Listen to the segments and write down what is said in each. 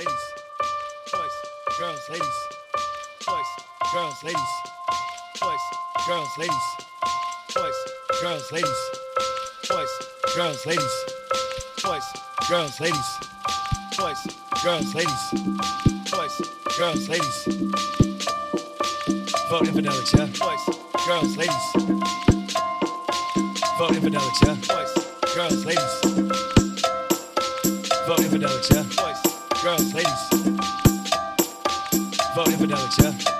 ladies, boys, girls, ladies, boys, girls, ladies, boys, girls, ladies, boys, girls, ladies, boys, girls, ladies, boys, girls, ladies, boys, girls, ladies, boys, girls, ladies. Vote infidelics, yeah. Boys, girls, ladies. Vote infidelics, yeah. Boys, girls, ladies. Ladies. Vote infidelics, yeah?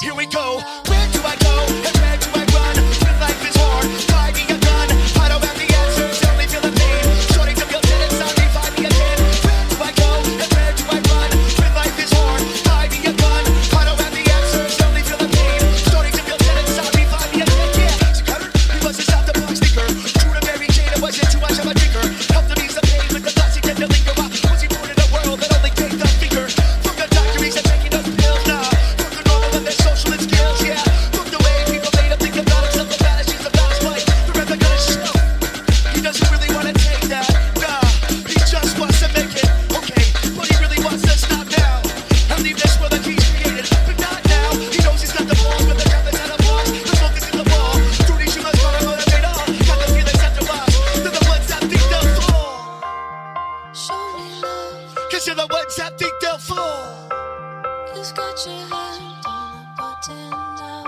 Here we go. Where do I go? got your hand on the button now.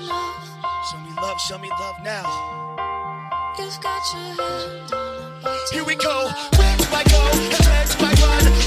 Love. Show me love, show me love now. You've got your hand on. Here we go. Where do I go? And where do I run?